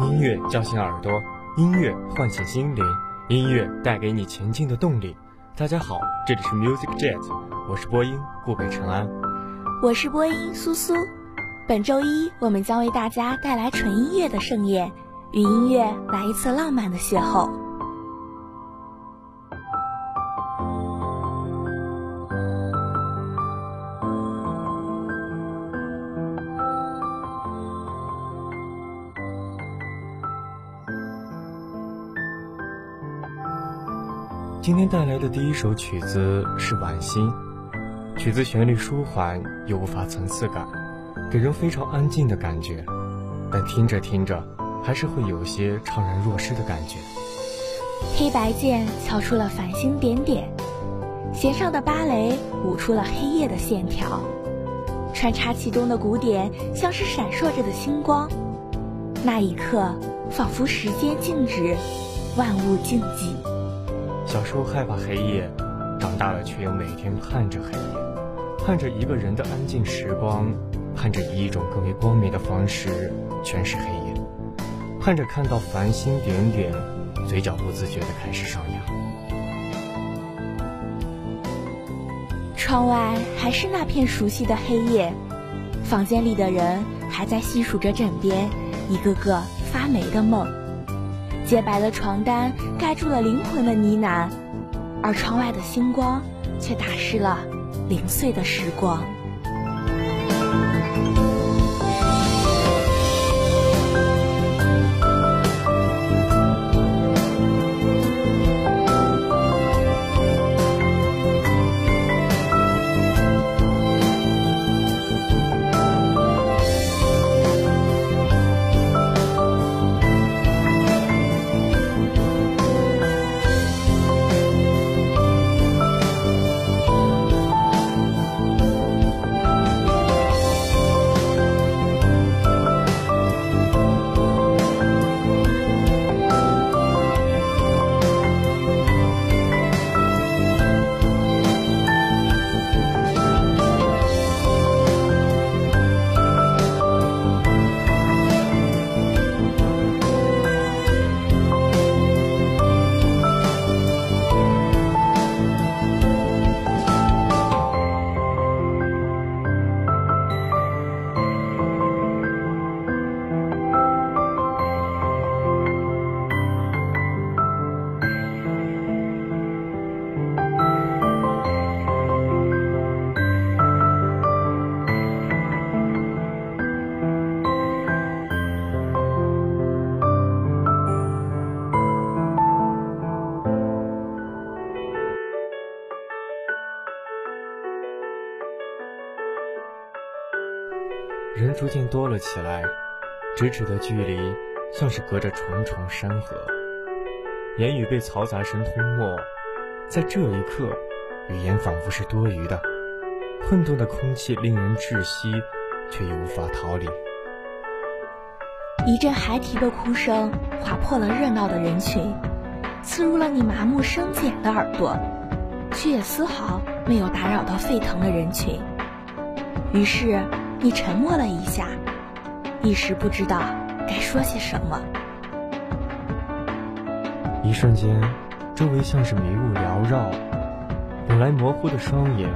音乐叫醒耳朵，音乐唤醒心灵，音乐带给你前进的动力。大家好，这里是 Music Jet，我是播音顾北辰安，我是播音苏苏。本周一我们将为大家带来纯音乐的盛宴，与音乐来一次浪漫的邂逅。今天带来的第一首曲子是《晚星》，曲子旋律舒缓又无法层次感，给人非常安静的感觉，但听着听着还是会有些怅然若失的感觉。黑白键敲出了繁星点点，弦上的芭蕾舞出了黑夜的线条，穿插其中的鼓点像是闪烁着的星光，那一刻仿佛时间静止，万物静寂。小时候害怕黑夜，长大了却又每天盼着黑夜，盼着一个人的安静时光，盼着以一种更为光明的方式诠释黑夜，盼着看到繁星点点，嘴角不自觉地开始上扬。窗外还是那片熟悉的黑夜，房间里的人还在细数着枕边一个个发霉的梦。洁白的床单盖住了灵魂的呢喃，而窗外的星光却打湿了零碎的时光。渐多了起来，咫尺的距离像是隔着重重山河，言语被嘈杂声吞没。在这一刻，语言仿佛是多余的，混沌的空气令人窒息，却又无法逃离。一阵孩提的哭声划破了热闹的人群，刺入了你麻木生茧的耳朵，却也丝毫没有打扰到沸腾的人群。于是。你沉默了一下，一时不知道该说些什么。一瞬间，周围像是迷雾缭绕，本来模糊的双眼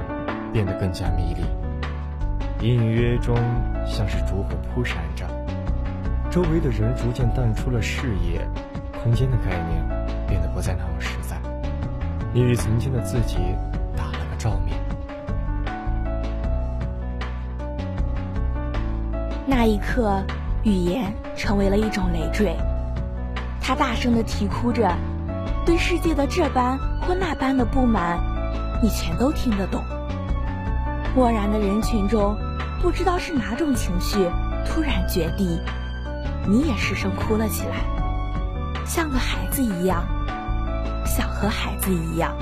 变得更加迷离，隐隐约约中像是烛火扑闪着，周围的人逐渐淡出了视野，空间的概念变得不再那么实在，你与曾经的自己那一刻，语言成为了一种累赘。他大声的啼哭着，对世界的这般或那般的不满，你全都听得懂。漠然的人群中，不知道是哪种情绪突然决堤，你也失声哭了起来，像个孩子一样，想和孩子一样。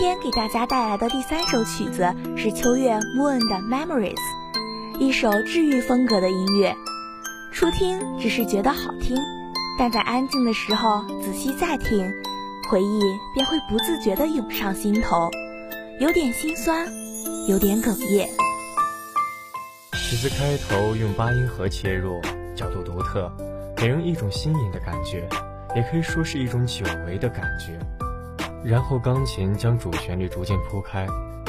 今天给大家带来的第三首曲子是秋月 Moon 的 Memories，一首治愈风格的音乐。初听只是觉得好听，但在安静的时候仔细再听，回忆便会不自觉地涌上心头，有点心酸，有点哽咽。曲子开头用八音盒切入，角度独特，给人一种新颖的感觉，也可以说是一种久违的感觉。然后钢琴将主旋律逐渐铺开，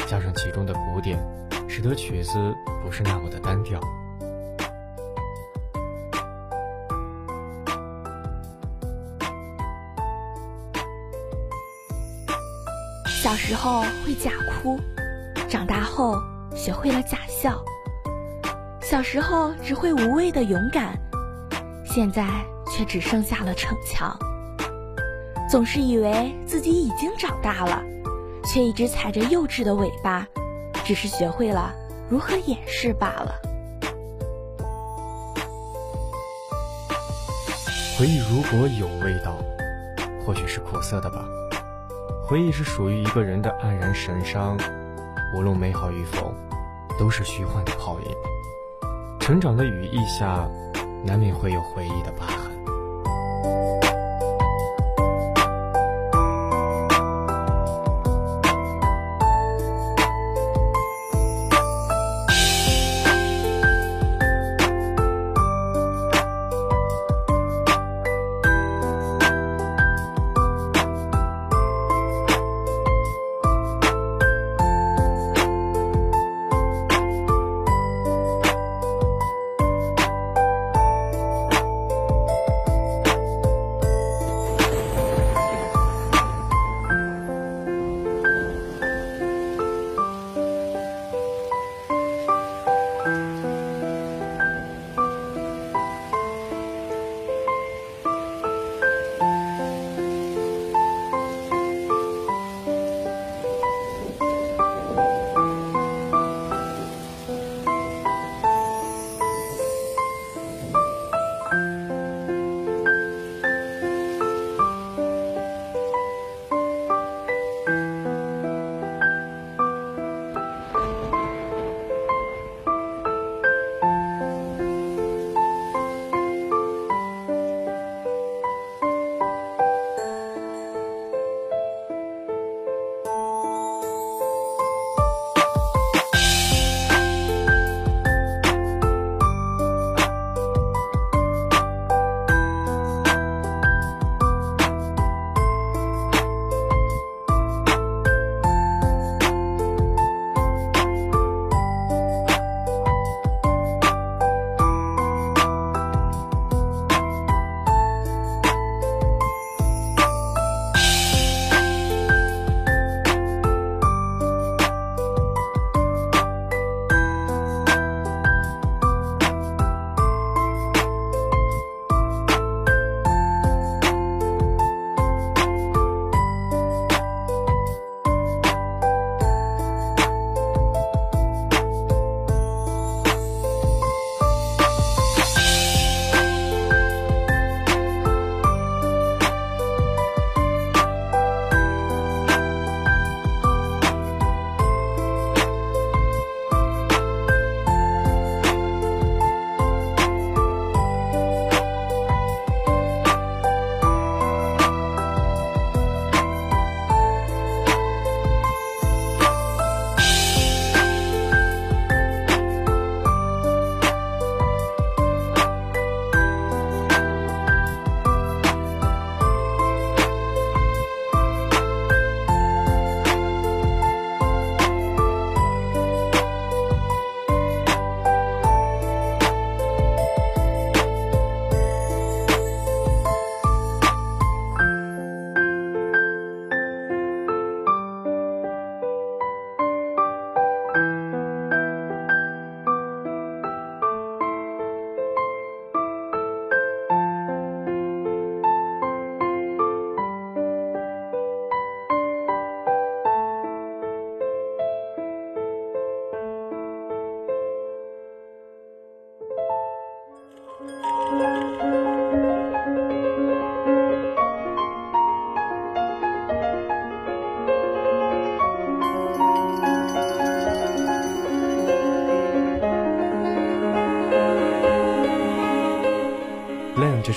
加上其中的鼓点，使得曲子不是那么的单调。小时候会假哭，长大后学会了假笑。小时候只会无畏的勇敢，现在却只剩下了逞强。总是以为自己已经长大了，却一直踩着幼稚的尾巴，只是学会了如何掩饰罢了。回忆如果有味道，或许是苦涩的吧。回忆是属于一个人的黯然神伤，无论美好与否，都是虚幻的泡影。成长的羽翼下，难免会有回忆的疤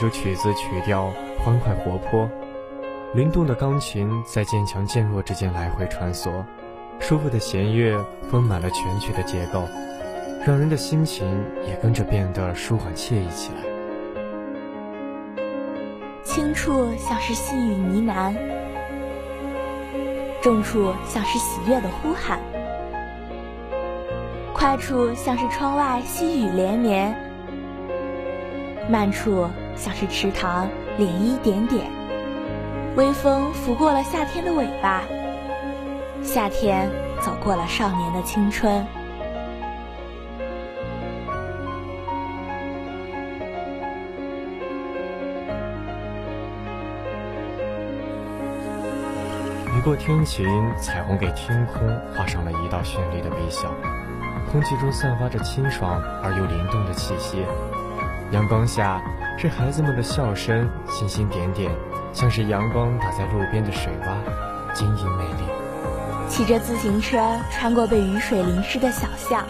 首曲子曲调欢快活泼，灵动的钢琴在渐强渐弱之间来回穿梭，舒服的弦乐丰满了全曲的结构，让人的心情也跟着变得舒缓惬意起来。轻处像是细雨呢喃，重处像是喜悦的呼喊，快处像是窗外细雨连绵，慢处。像是池塘涟漪点点，微风拂过了夏天的尾巴，夏天走过了少年的青春。雨过天晴，彩虹给天空画上了一道绚丽的微笑，空气中散发着清爽而又灵动的气息，阳光下。是孩子们的笑声，星星点点，像是阳光打在路边的水洼，晶莹美丽。骑着自行车穿过被雨水淋湿的小巷，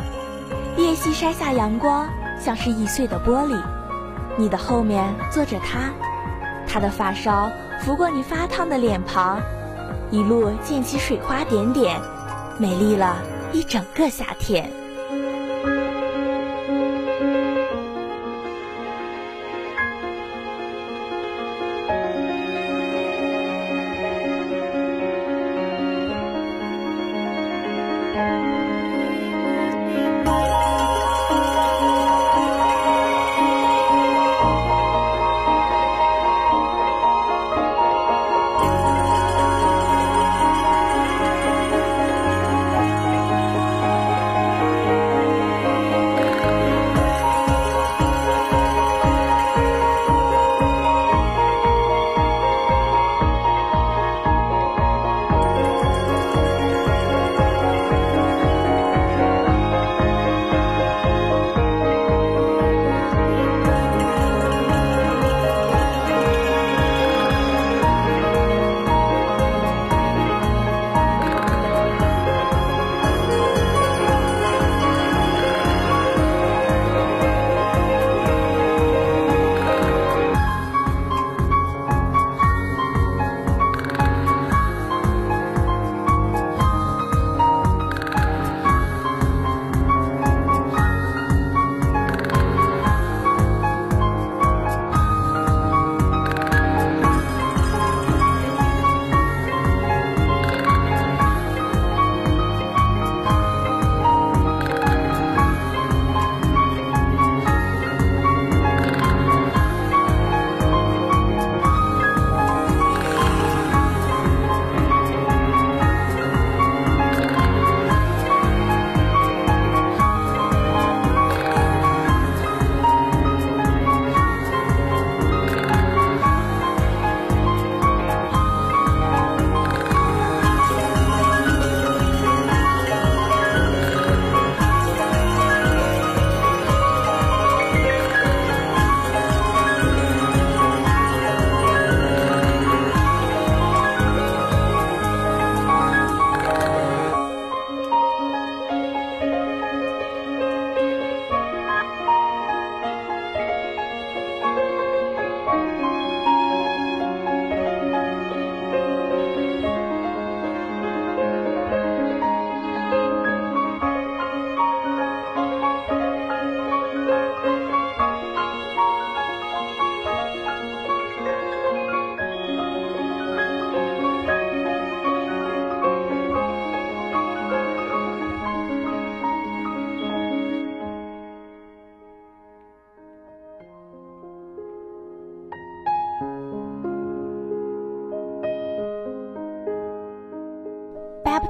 夜夕晒下阳光，像是易碎的玻璃。你的后面坐着他，他的发梢拂过你发烫的脸庞，一路溅起水花点点，美丽了一整个夏天。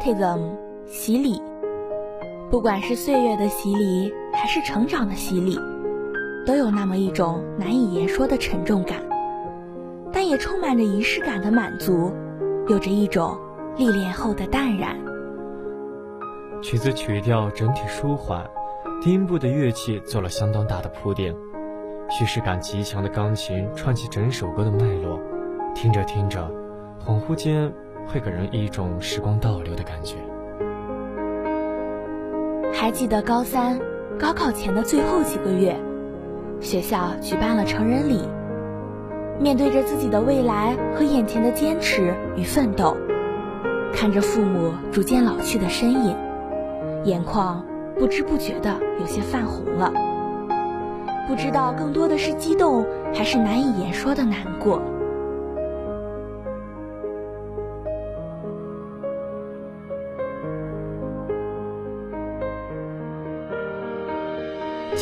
Baptism 洗礼，不管是岁月的洗礼，还是成长的洗礼，都有那么一种难以言说的沉重感，但也充满着仪式感的满足，有着一种历练后的淡然。曲子曲调整体舒缓，低音部的乐器做了相当大的铺垫，叙事感极强的钢琴串起整首歌的脉络，听着听着，恍惚间。会给人一种时光倒流的感觉。还记得高三高考前的最后几个月，学校举办了成人礼，面对着自己的未来和眼前的坚持与奋斗，看着父母逐渐老去的身影，眼眶不知不觉的有些泛红了。不知道更多的是激动，还是难以言说的难过。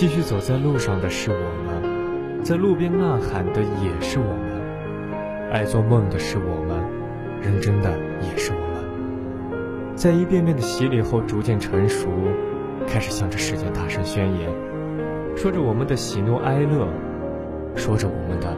继续走在路上的是我们，在路边呐喊的也是我们，爱做梦的是我们，认真的也是我们。在一遍遍的洗礼后，逐渐成熟，开始向着世界大声宣言，说着我们的喜怒哀乐，说着我们的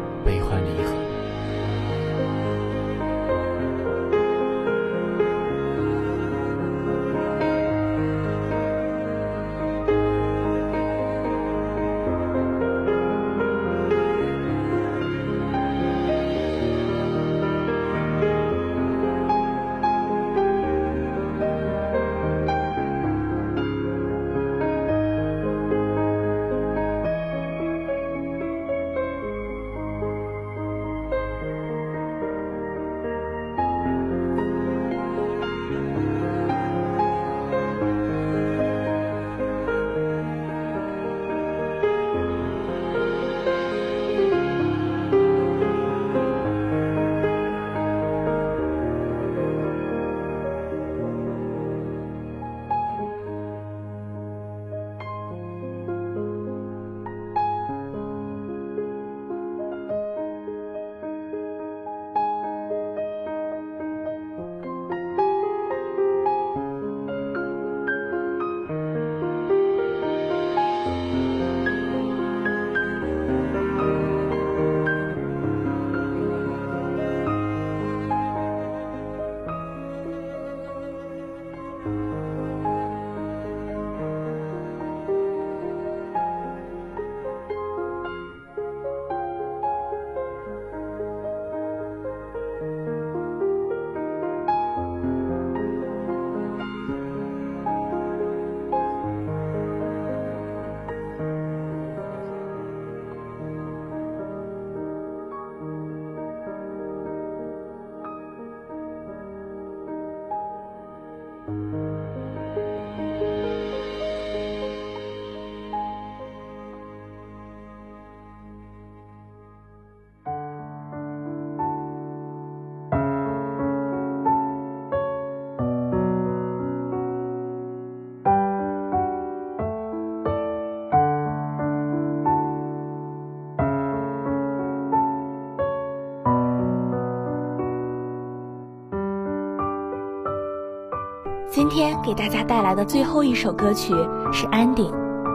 今天给大家带来的最后一首歌曲是《Ending》，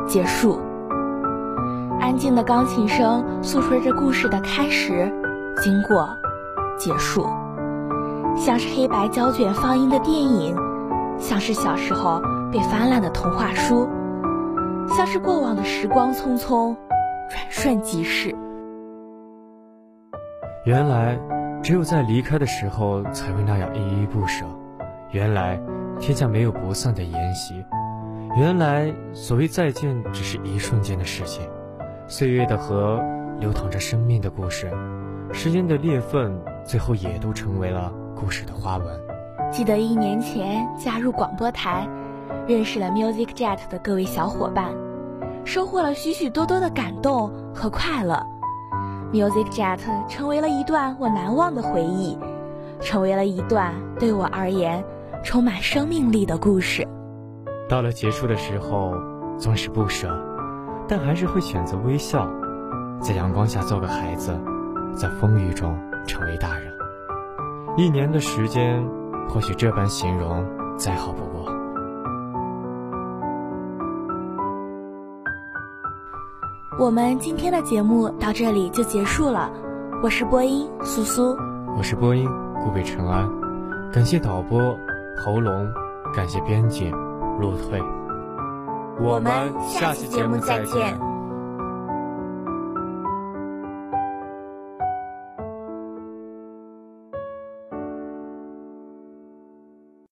结束。安静的钢琴声诉说着故事的开始、经过、结束，像是黑白胶卷放映的电影，像是小时候被翻烂的童话书，像是过往的时光匆匆，转瞬即逝。原来，只有在离开的时候才会那样依依不舍。原来。天下没有不散的筵席，原来所谓再见只是一瞬间的事情。岁月的河流淌着生命的故事，时间的裂缝最后也都成为了故事的花纹。记得一年前加入广播台，认识了 Music Jet 的各位小伙伴，收获了许许多多的感动和快乐。Music Jet 成为了一段我难忘的回忆，成为了一段对我而言。充满生命力的故事，到了结束的时候，总是不舍，但还是会选择微笑，在阳光下做个孩子，在风雨中成为大人。一年的时间，或许这般形容再好不过。我们今天的节目到这里就结束了，我是播音苏苏，我是播音顾北辰安，感谢导播。喉咙，感谢编辑，入退。我们下期节目再见。